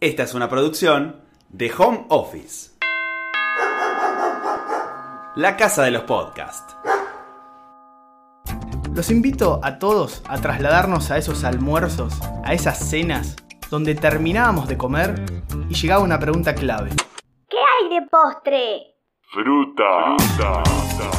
Esta es una producción de Home Office. La casa de los podcasts. Los invito a todos a trasladarnos a esos almuerzos, a esas cenas, donde terminábamos de comer y llegaba una pregunta clave. ¿Qué hay de postre? Fruta.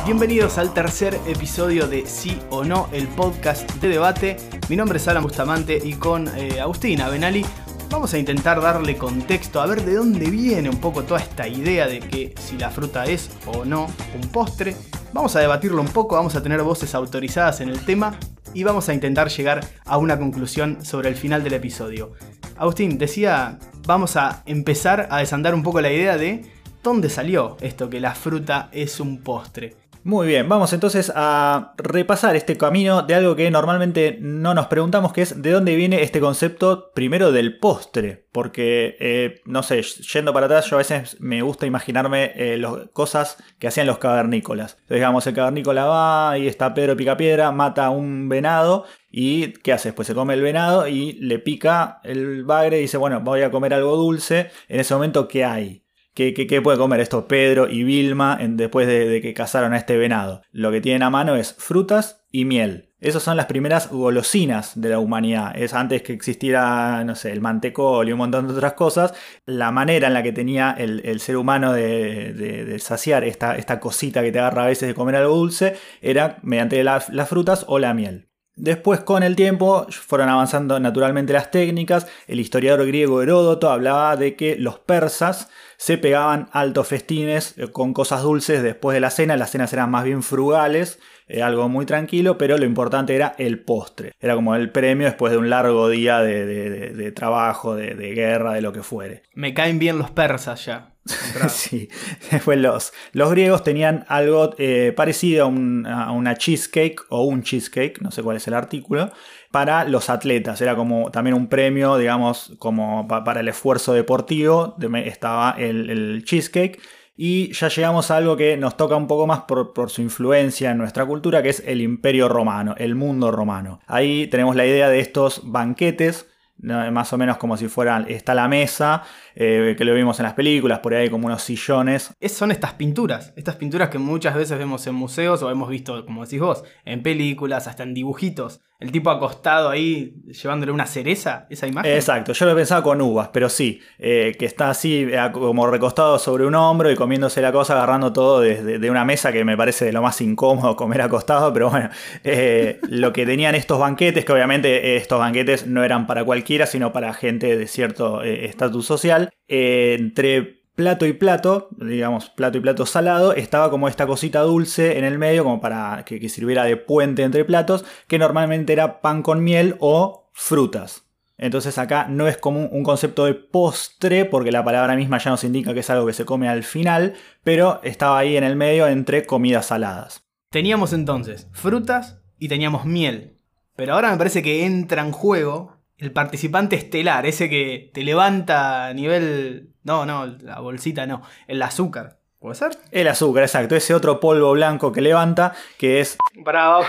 Bienvenidos al tercer episodio de Sí o No, el podcast de debate. Mi nombre es Alan Bustamante y con eh, Agustina Benali vamos a intentar darle contexto, a ver de dónde viene un poco toda esta idea de que si la fruta es o no un postre. Vamos a debatirlo un poco, vamos a tener voces autorizadas en el tema y vamos a intentar llegar a una conclusión sobre el final del episodio. Agustín, decía, vamos a empezar a desandar un poco la idea de dónde salió esto que la fruta es un postre. Muy bien, vamos entonces a repasar este camino de algo que normalmente no nos preguntamos, que es de dónde viene este concepto primero del postre. Porque, eh, no sé, yendo para atrás, yo a veces me gusta imaginarme eh, las cosas que hacían los cavernícolas. Entonces, digamos, el cavernícola va y está Pedro Picapiedra, mata a un venado y ¿qué hace? Pues se come el venado y le pica el bagre y dice, bueno, voy a comer algo dulce. En ese momento, ¿qué hay? ¿Qué, puede comer esto Pedro y Vilma después de, que cazaron a este venado? Lo que tienen a mano es frutas y miel. Esas son las primeras golosinas de la humanidad. Es antes que existiera, no sé, el mantecol y un montón de otras cosas. La manera en la que tenía el, ser humano de, saciar esta, esta, cosita que te agarra a veces de comer algo dulce era mediante las frutas o la miel. Después, con el tiempo, fueron avanzando naturalmente las técnicas. El historiador griego Heródoto hablaba de que los persas se pegaban altos festines eh, con cosas dulces después de la cena. Las cenas eran más bien frugales, eh, algo muy tranquilo, pero lo importante era el postre. Era como el premio después de un largo día de, trabajo, de, guerra, de lo que fuere. Me caen bien los persas ya. sí, después los, los griegos tenían algo eh, parecido a, a, una cheesecake o un cheesecake, no sé cuál es el artículo, para los atletas. Era como también un premio, digamos, como para el esfuerzo deportivo. Estaba el, cheesecake. Y ya llegamos a algo que nos toca un poco más por, por, su influencia en nuestra cultura, que es el imperio romano, el mundo romano. Ahí tenemos la idea de estos banquetes más o menos como si fueran, está la mesa, eh, que lo vimos en las películas, por ahí como unos sillones. Es, son estas pinturas, estas pinturas que muchas veces vemos en museos o hemos visto, como decís vos, en películas, hasta en dibujitos. El tipo acostado ahí llevándole una cereza, esa imagen. Exacto, yo lo pensaba con uvas, pero sí, eh, que está así eh, como recostado sobre un hombro y comiéndose la cosa, agarrando todo desde de una mesa que me parece de lo más incómodo comer acostado, pero bueno, lo que tenían estos banquetes, que obviamente estos banquetes no eran para cualquiera, sino para gente de cierto estatus social, eh, entre plato y plato, digamos plato y plato salado, estaba como esta cosita dulce en el medio, como para que, sirviera de puente entre platos, que normalmente era pan con miel o frutas. Entonces acá no es como un concepto de postre, porque la palabra misma ya nos indica que es algo que se come al final, pero estaba ahí en el medio entre comidas saladas. Teníamos entonces frutas y teníamos miel. Pero ahora me parece que entra en juego el participante estelar, ese que te levanta a nivel. No, no, la bolsita no, el azúcar. ¿Puede ser? El azúcar, exacto. Ese otro polvo blanco que levanta, que es. Bravo.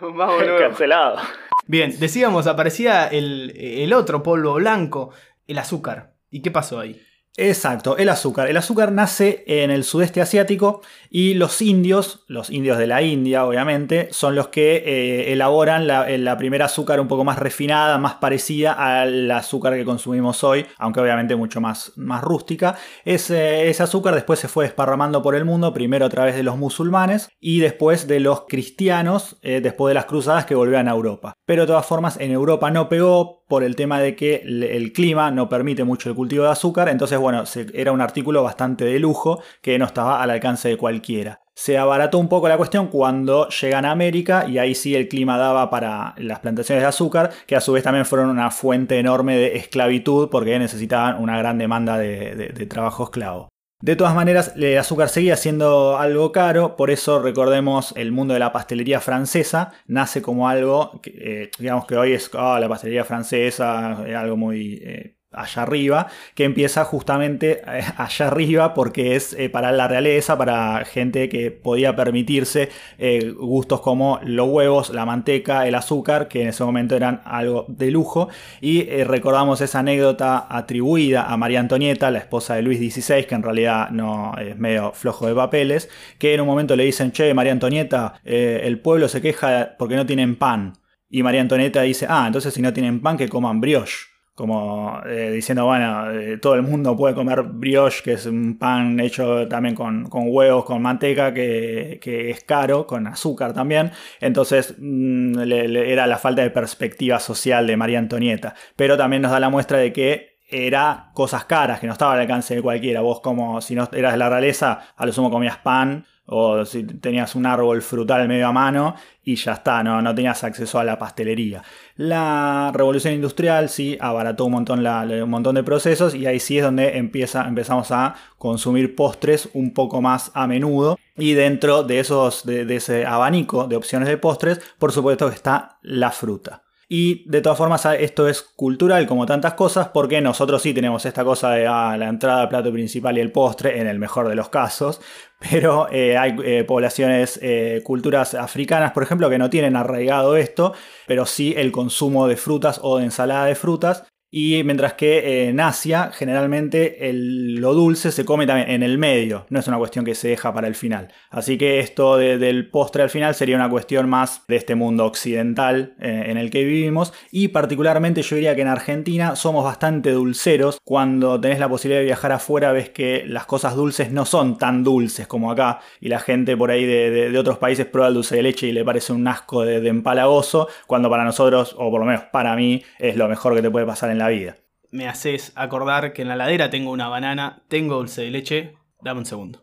Vamos, Cancelado. Bien, decíamos, aparecía el, el otro polvo blanco, el azúcar. ¿Y qué pasó ahí? Exacto, el azúcar. El azúcar nace en el sudeste asiático y los indios, los indios de la India obviamente, son los que eh, elaboran la, primera azúcar un poco más refinada, más parecida al azúcar que consumimos hoy, aunque obviamente mucho más, más rústica. Ese, ese azúcar después se fue desparramando por el mundo, primero a través de los musulmanes y después de los cristianos, eh, después de las cruzadas que volvían a Europa. Pero de todas formas en Europa no pegó por el tema de que el clima no permite mucho el cultivo de azúcar, entonces bueno, era un artículo bastante de lujo que no estaba al alcance de cualquiera. Se abarató un poco la cuestión cuando llegan a América y ahí sí el clima daba para las plantaciones de azúcar, que a su vez también fueron una fuente enorme de esclavitud porque necesitaban una gran demanda de, trabajo esclavo. De todas maneras, el azúcar seguía siendo algo caro, por eso recordemos el mundo de la pastelería francesa, nace como algo, que, eh, digamos que hoy es ah, la pastelería francesa, es algo muy eh, allá arriba, que empieza justamente eh, allá arriba porque es eh, para la realeza, para gente que podía permitirse eh, gustos como los huevos, la manteca, el azúcar, que en ese momento eran algo de lujo. Y recordamos esa anécdota atribuida a María Antonieta, la esposa de Luis XVI, que en realidad no es medio flojo de papeles, que en un momento le dicen, che, María Antonieta, el pueblo se queja porque no tienen pan. Y María Antonieta dice, ah, entonces si no tienen pan, que coman brioche como eh, diciendo, bueno, eh, todo el mundo puede comer brioche, que es un pan hecho también con, huevos, con manteca, que, es caro, con azúcar también. Entonces mm, era la falta de perspectiva social de María Antonieta. Pero también nos da la muestra de que era cosas caras, que no estaba al alcance de cualquiera. Vos como si no eras de la realeza, a lo sumo comías pan o si tenías un árbol frutal medio a mano y ya está, no, no tenías acceso a la pastelería. La revolución industrial sí abarató un montón, un montón de procesos y ahí sí es donde empieza, empezamos a consumir postres un poco más a menudo. Y dentro de, esos, de ese abanico de opciones de postres, por supuesto que está la fruta. Y de todas formas, esto es cultural como tantas cosas, porque nosotros sí tenemos esta cosa de ah, la entrada, plato principal y el postre, en el mejor de los casos, pero eh, hay eh, poblaciones, eh, culturas africanas, por ejemplo, que no tienen arraigado esto, pero sí el consumo de frutas o de ensalada de frutas, y mientras que eh, en Asia generalmente lo dulce se come también en el medio, no es una cuestión que se deja para el final. Así que esto del postre al final sería una cuestión más de este mundo occidental eh, en el que vivimos y particularmente yo diría que en Argentina somos bastante dulceros. Cuando tenés la posibilidad de viajar afuera ves que las cosas dulces no son tan dulces como acá y la gente por ahí de, otros países prueba el dulce de leche y le parece un asco de, de empalagoso cuando para nosotros, o por lo menos para mí, es lo mejor que te puede pasar en la vida. Me haces acordar que en la ladera tengo una banana, tengo dulce de leche. Dame un segundo.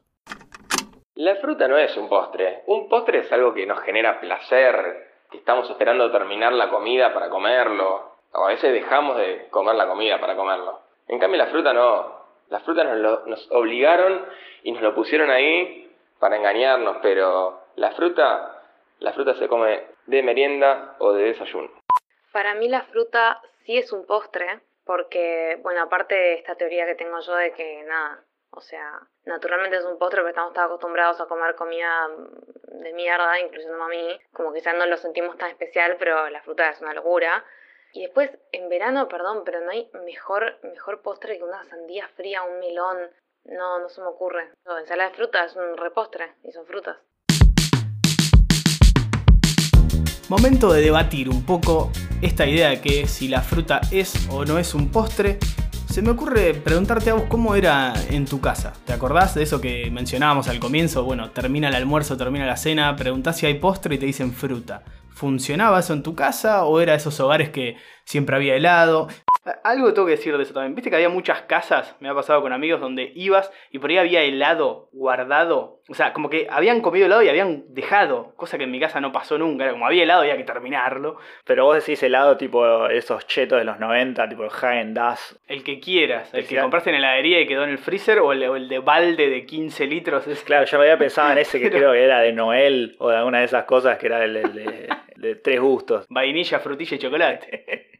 La fruta no es un postre. Un postre es algo que nos genera placer, que estamos esperando terminar la comida para comerlo. O a veces dejamos de comer la comida para comerlo. En cambio la fruta no. La fruta nos, nos obligaron y nos lo pusieron ahí para engañarnos, pero la fruta, la fruta se come de merienda o de desayuno. Para mí la fruta sí es un postre, porque, bueno, aparte de esta teoría que tengo yo de que nada, o sea, naturalmente es un postre porque estamos tan acostumbrados a comer comida de mierda, incluyendo a mí, como quizás no lo sentimos tan especial, pero la fruta es una locura. Y después, en verano, perdón, pero no hay mejor, mejor postre que una sandía fría, un melón. No, no se me ocurre. No, ensalada de fruta es un repostre y son frutas. Momento de debatir un poco esta idea de que si la fruta es o no es un postre. Se me ocurre preguntarte a vos cómo era en tu casa. ¿Te acordás de eso que mencionábamos al comienzo? Bueno, termina el almuerzo, termina la cena, preguntás si hay postre y te dicen fruta. ¿Funcionaba eso en tu casa o era esos hogares que siempre había helado? Algo tengo que decir de eso también. Viste que había muchas casas, me ha pasado con amigos, donde ibas y por ahí había helado guardado. O sea, como que habían comido helado y habían dejado, cosa que en mi casa no pasó nunca. Era como había helado había que terminarlo. Pero vos decís helado tipo esos chetos de los 90, tipo Hagen Dazs. El que quieras, el, que compraste en heladería y quedó en el freezer o el, de balde de 15 litros. Claro, yo me había pensado en ese que creo que era de Noel o de alguna de esas cosas que era el de, de tres gustos. Vainilla, frutilla y chocolate.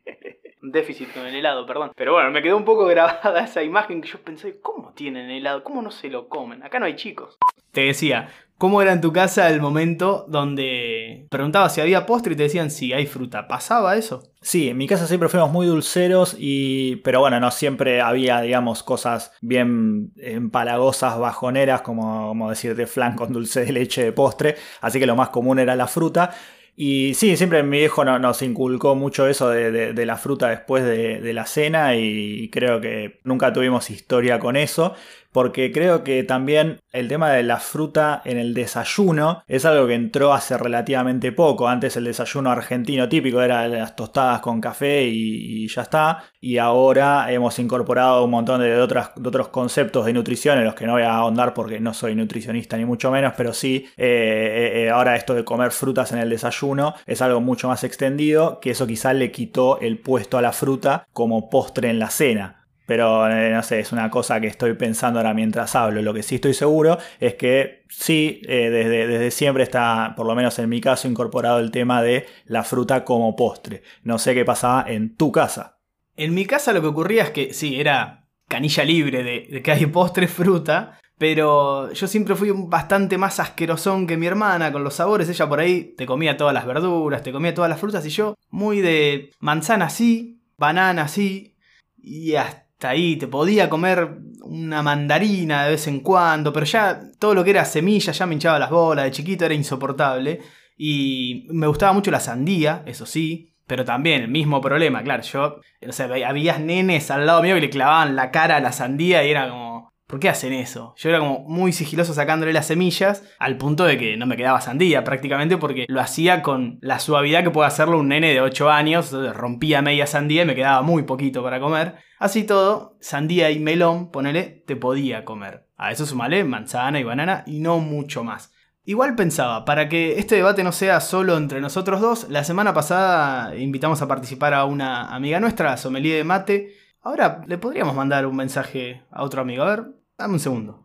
Déficit con el helado, perdón. Pero bueno, me quedó un poco grabada esa imagen que yo pensé, ¿cómo tienen helado? ¿Cómo no se lo comen? Acá no hay chicos. Te decía, ¿cómo era en tu casa el momento donde preguntabas si había postre y te decían si hay fruta? ¿Pasaba eso? Sí, en mi casa siempre fuimos muy dulceros y pero bueno, no siempre había, digamos, cosas bien empalagosas, bajoneras, como, como decirte flan con dulce de leche de postre, así que lo más común era la fruta. Y sí, siempre mi viejo nos inculcó mucho eso de, la fruta después de, de, la cena y creo que nunca tuvimos historia con eso porque creo que también el tema de la fruta en el desayuno es algo que entró hace relativamente poco. Antes el desayuno argentino típico era las tostadas con café y, ya está. Y ahora hemos incorporado un montón de, otros conceptos de nutrición en los que no voy a ahondar porque no soy nutricionista ni mucho menos, pero sí, eh, eh, eh, ahora esto de comer frutas en el desayuno es algo mucho más extendido, que eso quizás le quitó el puesto a la fruta como postre en la cena. Pero eh, no sé, es una cosa que estoy pensando ahora mientras hablo. Lo que sí estoy seguro es que sí, eh, desde, desde, siempre está, por lo menos en mi caso, incorporado el tema de la fruta como postre. No sé qué pasaba en tu casa. En mi casa lo que ocurría es que sí, era canilla libre de, de que hay postre fruta, pero yo siempre fui bastante más asquerosón que mi hermana con los sabores. Ella por ahí te comía todas las verduras, te comía todas las frutas y yo muy de manzana sí, banana sí y hasta ahí te podía comer una mandarina de vez en cuando, pero ya todo lo que era semilla ya me hinchaba las bolas, de chiquito era insoportable y me gustaba mucho la sandía, eso sí. Pero también el mismo problema, claro, yo, o sea, había nenes al lado mío que le clavaban la cara a la sandía y era como, ¿Por qué hacen eso? Yo era como muy sigiloso sacándole las semillas, al punto de que no me quedaba sandía prácticamente, porque lo hacía con la suavidad que puede hacerlo un nene de 8 años, rompía media sandía y me quedaba muy poquito para comer. Así todo, sandía y melón, ponele, te podía comer. A eso sumale manzana y banana y no mucho más. Igual pensaba, para que este debate no sea solo entre nosotros dos, la semana pasada invitamos a participar a una amiga nuestra, Sommelier de Mate. Ahora le podríamos mandar un mensaje a otro amigo. A ver, dame un segundo.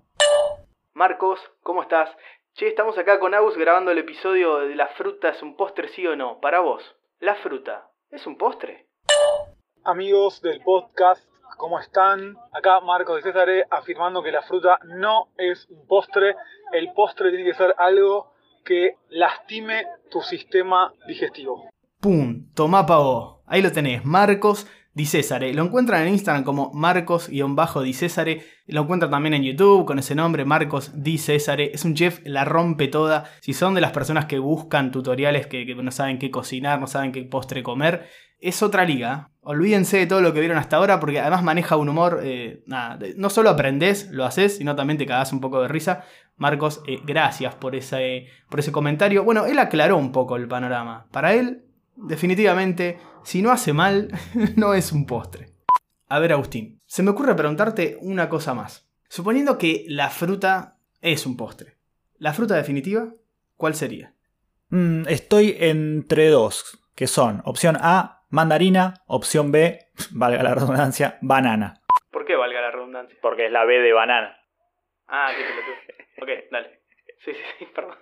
Marcos, ¿cómo estás? Che, estamos acá con Agus grabando el episodio de La fruta es un postre, sí o no. Para vos, ¿la fruta es un postre? Amigos del podcast, ¿cómo están? Acá Marcos de César afirmando que la fruta no es un postre. El postre tiene que ser algo que lastime tu sistema digestivo. ¡Pum! Tomá pa' vos. Ahí lo tenés, Marcos Di Césare. Lo encuentran en Instagram como Marcos-Di Césare. Lo encuentran también en YouTube con ese nombre, Marcos Di Césare. Es un chef, la rompe toda. Si son de las personas que buscan tutoriales que, no saben qué cocinar, no saben qué postre comer, es otra liga. Olvídense de todo lo que vieron hasta ahora porque además maneja un humor. Eh, nada, no solo aprendés, lo haces, sino también te cagás un poco de risa. Marcos, eh, gracias por ese, por ese comentario. Bueno, él aclaró un poco el panorama. Para él, definitivamente, si no hace mal, no es un postre. A ver, Agustín, se me ocurre preguntarte una cosa más. Suponiendo que la fruta es un postre, ¿la fruta definitiva cuál sería? Mm, estoy entre dos, que son opción A, mandarina, opción B, valga la redundancia, banana. ¿Por qué valga la redundancia? Porque es la B de banana. Ah, qué pelotudo. Ok, dale. Sí, sí, sí, perdón.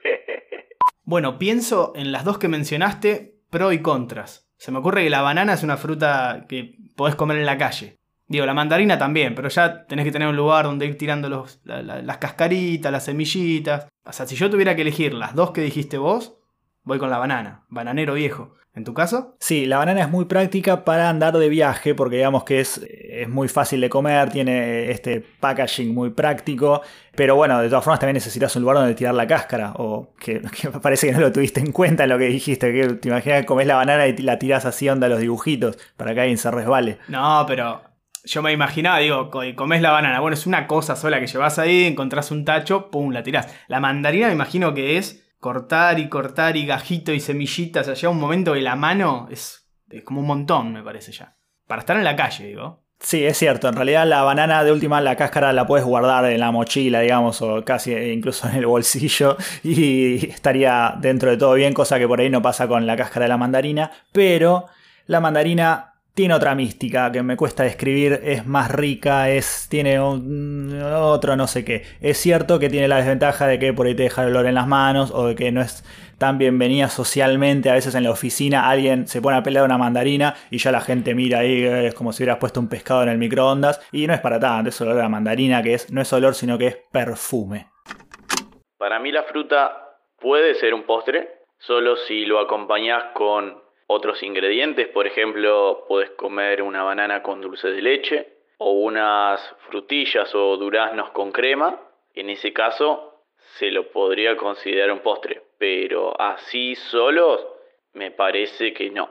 Bueno, pienso en las dos que mencionaste, pro y contras. Se me ocurre que la banana es una fruta que podés comer en la calle. Digo, la mandarina también, pero ya tenés que tener un lugar donde ir tirando los, las cascaritas, las semillitas. O sea, si yo tuviera que elegir las dos que dijiste vos, voy con la banana, bananero viejo. ¿En tu caso? Sí, la banana es muy práctica para andar de viaje porque digamos que es, es muy fácil de comer, tiene este packaging muy práctico, pero bueno, de todas formas también necesitas un lugar donde tirar la cáscara, o que, parece que no lo tuviste en cuenta en lo que dijiste, que te imaginas que comes la banana y la tiras así onda los dibujitos para que alguien se resbale. No, pero yo me imaginaba, digo, comes la banana, bueno, es una cosa sola que llevas ahí, encontrás un tacho, pum, la tirás. La mandarina me imagino que es cortar y cortar y gajito y semillitas, allá un momento que la mano es, como un montón, me parece ya. Para estar en la calle, digo. Sí, es cierto. En realidad la banana de última, la cáscara la puedes guardar en la mochila, digamos, o casi incluso en el bolsillo y estaría dentro de todo bien, cosa que por ahí no pasa con la cáscara de la mandarina. Pero la mandarina tiene otra mística que me cuesta describir, es más rica, es, tiene otro no sé qué. Es cierto que tiene la desventaja de que por ahí te deja el olor en las manos o de que no es tan bienvenida socialmente. A veces en la oficina alguien se pone a pelear una mandarina y ya la gente mira ahí, es como si hubieras puesto un pescado en el microondas. Y no es para tanto, es olor a la mandarina que es, no es olor sino que es perfume. Para mí la fruta puede ser un postre, solo si lo acompañas con otros ingredientes. Por ejemplo, puedes comer una banana con dulce de leche o unas frutillas o duraznos con crema. En ese caso se lo podría considerar un postre, pero así solos me parece que no.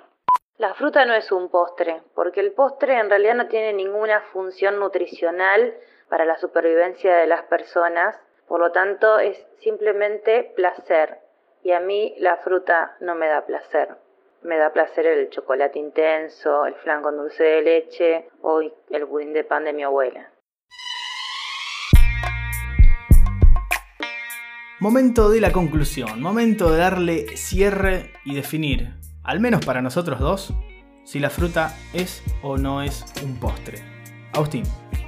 La fruta no es un postre, porque el postre en realidad no tiene ninguna función nutricional para la supervivencia de las personas, por lo tanto es simplemente placer. Y a mí la fruta no me da placer. Me da placer el chocolate intenso, el flan con dulce de leche o el budín de pan de mi abuela. Momento de la conclusión, momento de darle cierre y definir, al menos para nosotros dos, si la fruta es o no es un postre. Agustín,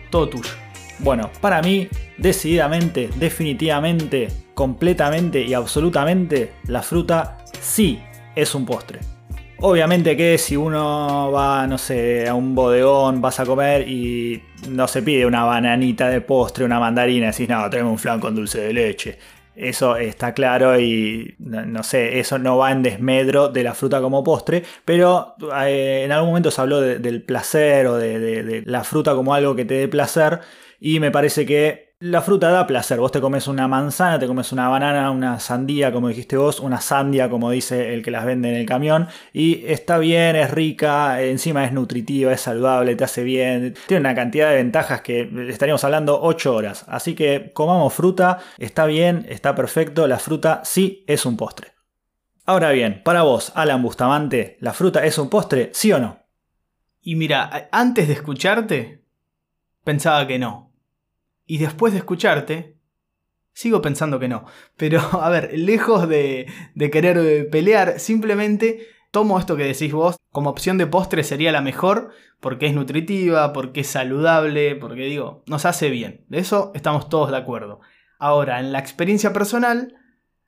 todo tuyo. Bueno, para mí, decididamente, definitivamente, completamente y absolutamente, la fruta sí es un postre. Obviamente que si uno va, no sé, a un bodegón, vas a comer y no se pide una bananita de postre, una mandarina, decís, no, tráeme un flan con dulce de leche. Eso está claro y no, sé, eso no va en desmedro de la fruta como postre, pero eh, en algún momento se habló del placer o de la fruta como algo que te dé placer y me parece que la fruta da placer. Vos te comes una manzana, te comes una banana, una sandía, como dijiste vos, una sandia, como dice el que las vende en el camión. Y está bien, es rica, encima es nutritiva, es saludable, te hace bien. Tiene una cantidad de ventajas que estaríamos hablando 8 horas. Así que comamos fruta, está bien, está perfecto. La fruta sí es un postre. Ahora bien, para vos, Alan Bustamante, ¿la fruta es un postre, sí o no? Y mira, antes de escucharte, pensaba que no. Y después de escucharte, sigo pensando que no. Pero, a ver, lejos de, querer eh, pelear, simplemente tomo esto que decís vos como opción de postre sería la mejor porque es nutritiva, porque es saludable, porque digo, nos hace bien. De eso estamos todos de acuerdo. Ahora, en la experiencia personal,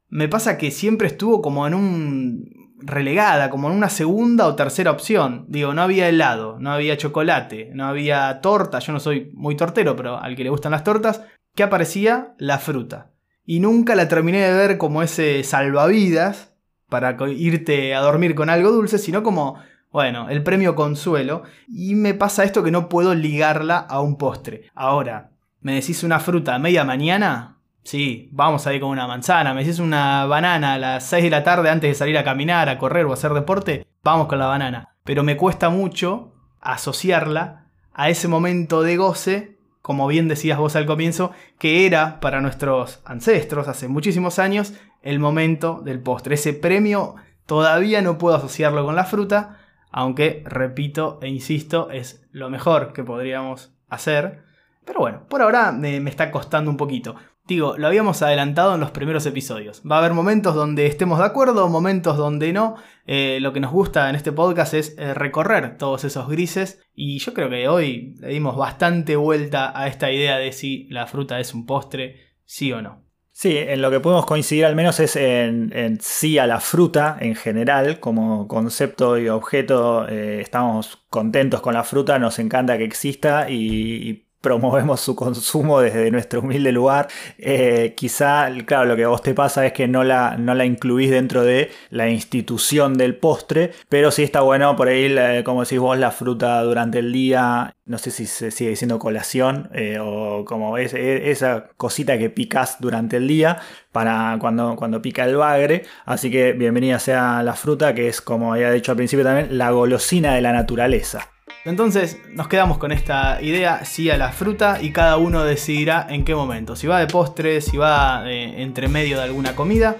me pasa que siempre estuvo como en un relegada, como en una segunda o tercera opción. Digo, no había helado, no había chocolate, no había torta, yo no soy muy tortero, pero al que le gustan las tortas, ¿qué aparecía? La fruta. Y nunca la terminé de ver como ese salvavidas para irte a dormir con algo dulce, sino como, bueno, el premio consuelo. Y me pasa esto que no puedo ligarla a un postre. Ahora, ¿me decís una fruta a media mañana? Sí, vamos a ir con una manzana. Me decís una banana a las 6 de la tarde antes de salir a caminar, a correr o a hacer deporte. Vamos con la banana. Pero me cuesta mucho asociarla a ese momento de goce, como bien decías vos al comienzo, que era para nuestros ancestros hace muchísimos años el momento del postre. Ese premio todavía no puedo asociarlo con la fruta, aunque repito e insisto, es lo mejor que podríamos hacer. Pero bueno, por ahora me, está costando un poquito. Digo, lo habíamos adelantado en los primeros episodios. Va a haber momentos donde estemos de acuerdo, momentos donde no. Eh, lo que nos gusta en este podcast es eh, recorrer todos esos grises y yo creo que hoy le dimos bastante vuelta a esta idea de si la fruta es un postre, sí o no. Sí, en lo que podemos coincidir al menos es en, sí a la fruta en general, como concepto y objeto, eh, estamos contentos con la fruta, nos encanta que exista y promovemos su consumo desde nuestro humilde lugar. Eh, quizá, claro, lo que a vos te pasa es que no la, no la incluís dentro de la institución del postre, pero sí está bueno por ahí, como decís vos, la fruta durante el día. No sé si se sigue diciendo colación eh, o como es, esa cosita que picas durante el día para cuando, cuando pica el bagre. Así que bienvenida sea la fruta, que es, como había dicho al principio también, la golosina de la naturaleza. Entonces nos quedamos con esta idea, sí a la fruta y cada uno decidirá en qué momento, si va de postre, si va entre medio de alguna comida.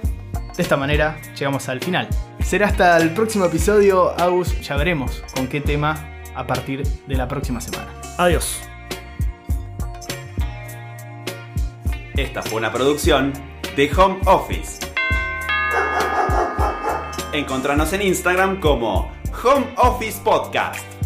De esta manera llegamos al final. Será hasta el próximo episodio, Agus, ya veremos con qué tema a partir de la próxima semana. Adiós. Esta fue una producción de Home Office. Encontranos en Instagram como Home Office Podcast.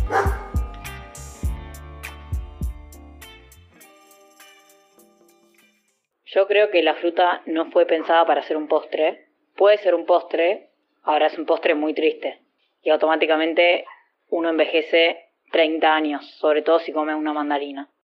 Yo creo que la fruta no fue pensada para ser un postre. Puede ser un postre, ahora es un postre muy triste. Y automáticamente uno envejece 30 años, sobre todo si come una mandarina.